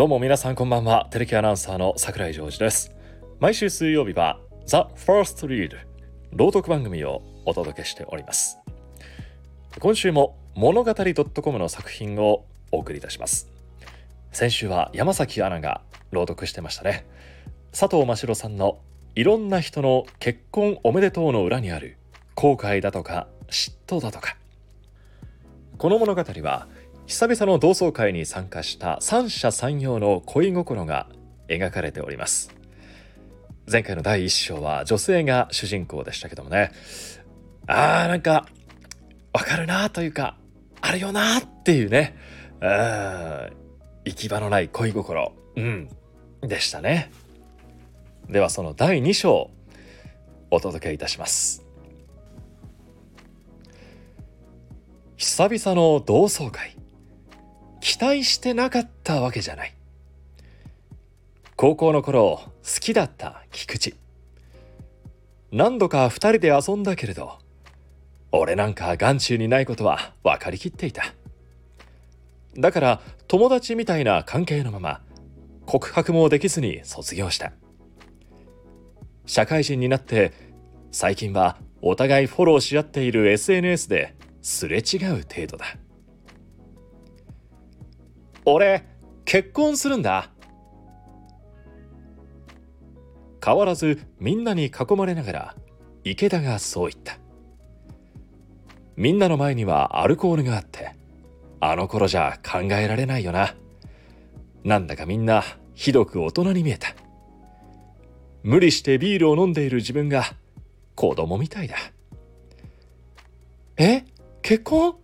どうも皆さんこんばんは。テレキアナウンサーの桜井ジョージです。毎週水曜日は The First Read 朗読番組をお届けしております。今週も物語 .com の作品をお送りいたします。先週は山崎アナが朗読してましたね。佐藤真城さんのいろんな人の結婚おめでとうの裏にある後悔だとか嫉妬だとか。この物語は久々の同窓会に参加した三者三様の恋心が描かれております。前回の第一章は女性が主人公でしたけどもね。あーなんかわかるなというかあるよなっていうね。行き場のない恋心。うん。でしたね。ではその第2章お届けいたします。久々の同窓会。期待してなかったわけじゃない。高校の頃好きだった菊池。何度か二人で遊んだけれど俺なんか眼中にないことは分かりきっていた。だから友達みたいな関係のまま告白もできずに卒業した。社会人になって最近はお互いフォローし合っている SNS ですれ違う程度だ。俺結婚するんだ。変わらずみんなに囲まれながら池田がそう言った。みんなの前にはアルコールがあってあの頃じゃ考えられないよな。なんだかみんなひどく大人に見えた。無理してビールを飲んでいる自分が子供みたいだ。え？結婚？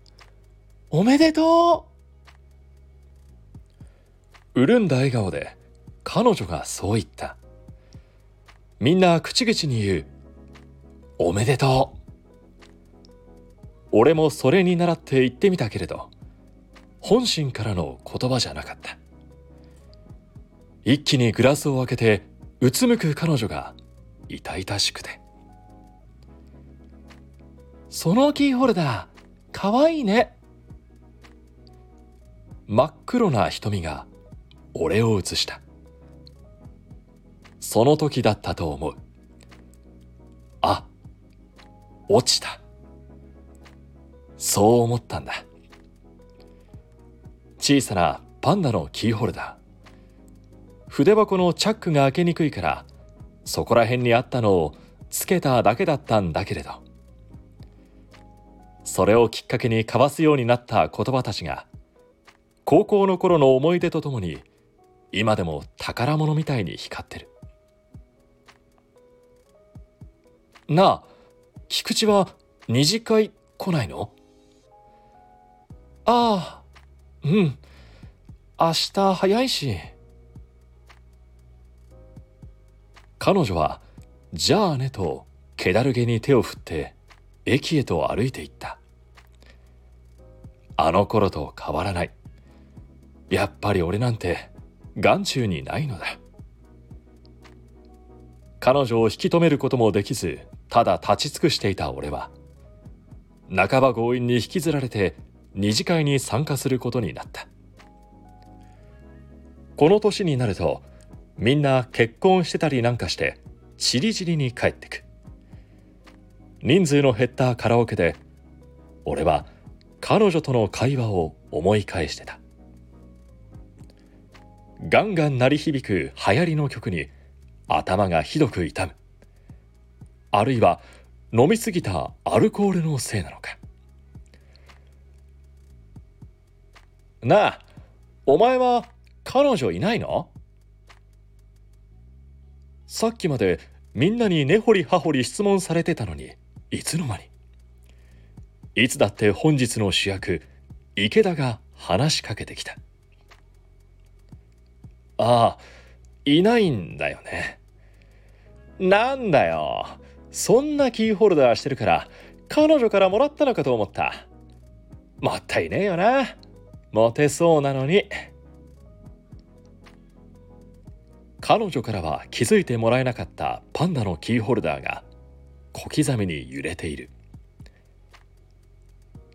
おめでとう？潤んだ笑顔で彼女がそう言った。みんな口々に言うおめでとう。俺もそれに倣って言ってみたけれど本心からの言葉じゃなかった。一気にグラスを開けてうつむく彼女が痛々しくて。そのキーホルダーかわいいね。真っ黒な瞳が俺を映した。その時だったと思う。あ落ちた。そう思ったんだ。小さなパンダのキーホルダー。筆箱のチャックが開けにくいからそこら辺にあったのをつけただけだったんだけれど。それをきっかけに交わすようになった言葉たちが高校の頃の思い出とともに今でも宝物みたいに光ってる。なあ菊池は二次会来ないの？ああうん。明日早いし。彼女は「じゃあね」と気だるげに手を振って駅へと歩いていった。あの頃と変わらない。やっぱり俺なんて眼中にないのだ。彼女を引き止めることもできずただ立ち尽くしていた俺は半ば強引に引きずられて二次会に参加することになった。この年になるとみんな結婚してたりなんかしてちりぢりに帰ってく。人数の減ったカラオケで俺は彼女との会話を思い返してた。ガンガン鳴り響く流行りの曲に頭がひどく痛む。あるいは飲みすぎたアルコールのせいなのか。なあお前は彼女いないの？さっきまでみんなに根掘り葉掘り質問されてたのにいつの間に？いつだって本日の主役池田が話しかけてきた。ああいないんだよね。なんだよ。そんなキーホルダーしてるから彼女からもらったのかと思った。もったいねえよな。モテそうなのに。彼女からは気づいてもらえなかったパンダのキーホルダーが小刻みに揺れている。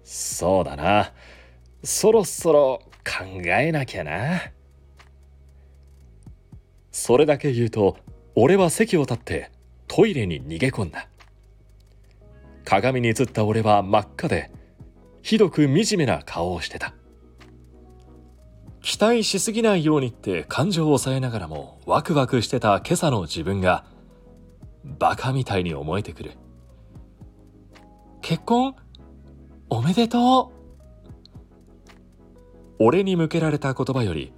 そうだな。そろそろ考えなきゃな。それだけ言うと俺は席を立ってトイレに逃げ込んだ。鏡に映った俺は真っ赤でひどく惨めな顔をしてた。期待しすぎないようにって感情を抑えながらもワクワクしてた今朝の自分がバカみたいに思えてくる。結婚？おめでとう？俺に向けられた言葉より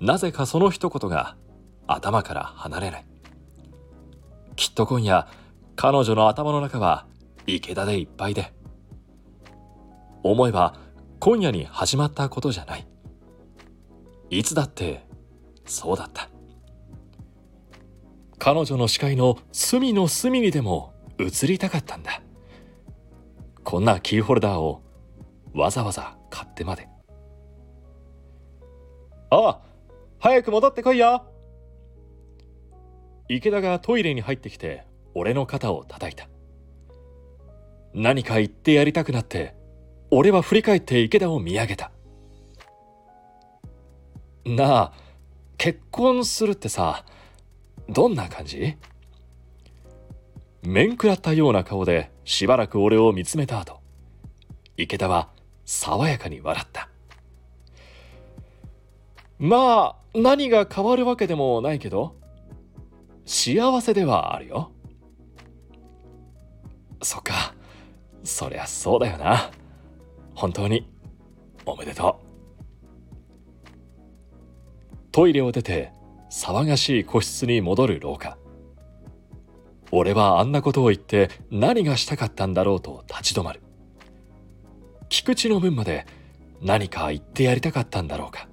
なぜかその一言が頭から離れない。きっと今夜彼女の頭の中は池田でいっぱいで。思えば今夜に始まったことじゃない。いつだってそうだった。彼女の視界の隅の隅にでも映りたかったんだ。こんなキーホルダーをわざわざ買ってまで。ああ早く戻ってこいよ。池田がトイレに入ってきて俺の肩を叩いた。何か言ってやりたくなって俺は振り返って池田を見上げた。なあ結婚するってさどんな感じ？面食らったような顔でしばらく俺を見つめた後池田は爽やかに笑った。まあ何が変わるわけでもないけど幸せではあるよ。そっか。そりゃそうだよな。本当に。おめでとう。トイレを出て騒がしい個室に戻る廊下。俺はあんなことを言って何がしたかったんだろうと立ち止まる。菊池の分まで何か言ってやりたかったんだろうか。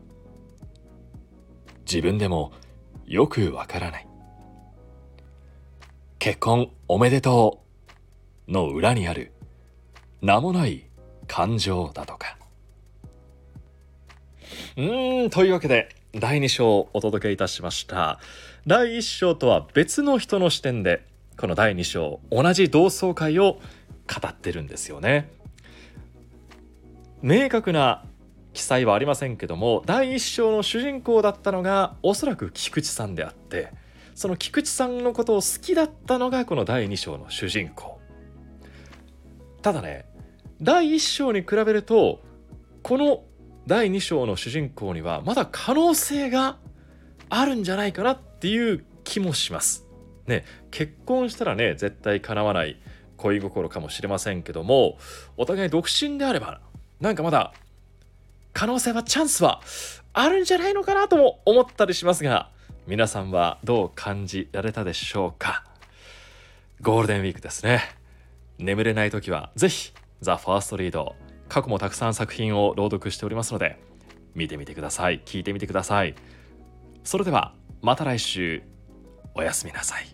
自分でもよくわからない。結婚おめでとうの裏にある名もない感情だとか。うーんというわけで第2章をお届けいたしました。第1章とは別の人の視点でこの第2章同じ同窓会を語ってるんですよね。明確な記載はありませんけども第1章の主人公だったのがおそらく菊池さんであってその菊池さんのことを好きだったのがこの第2章の主人公ただね第1章に比べるとこの第2章の主人公にはまだ可能性があるんじゃないかなっていう気もします。ね、結婚したらね絶対叶わない恋心かもしれませんけどもお互い独身であればなんかまだ可能性はチャンスはあるんじゃないのかなとも思ったりしますが皆さんはどう感じられたでしょうか？ゴールデンウィークですね。眠れない時はぜひザ・ファーストリード。過去もたくさん作品を朗読しておりますので見てみてください。聞いてみてください。それではまた来週。おやすみなさい。